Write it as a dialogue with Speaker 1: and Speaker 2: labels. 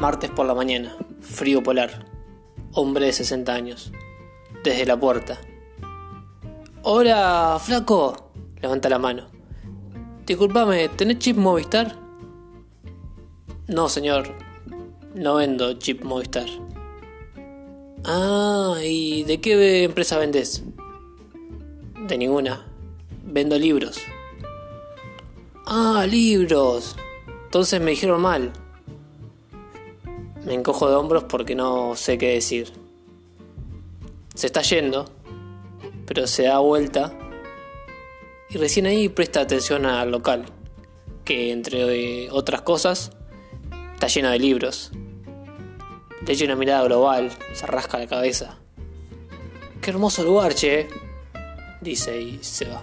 Speaker 1: Martes por la mañana, frío polar. Hombre de 60 años. Desde la puerta. Hola, flaco. Levanta la mano. Disculpame, ¿tenés chip Movistar? No, señor. No vendo chip Movistar. Ah, ¿y de qué empresa vendés? De ninguna. Vendo libros. Ah, libros. Entonces me dijeron mal. Me encojo de hombros porque no sé qué decir. Se está yendo, pero se da vuelta y recién ahí presta atención al local, que entre otras cosas está lleno de libros. Le echa una mirada global, se rasca la cabeza. Qué hermoso lugar, che, dice y se va.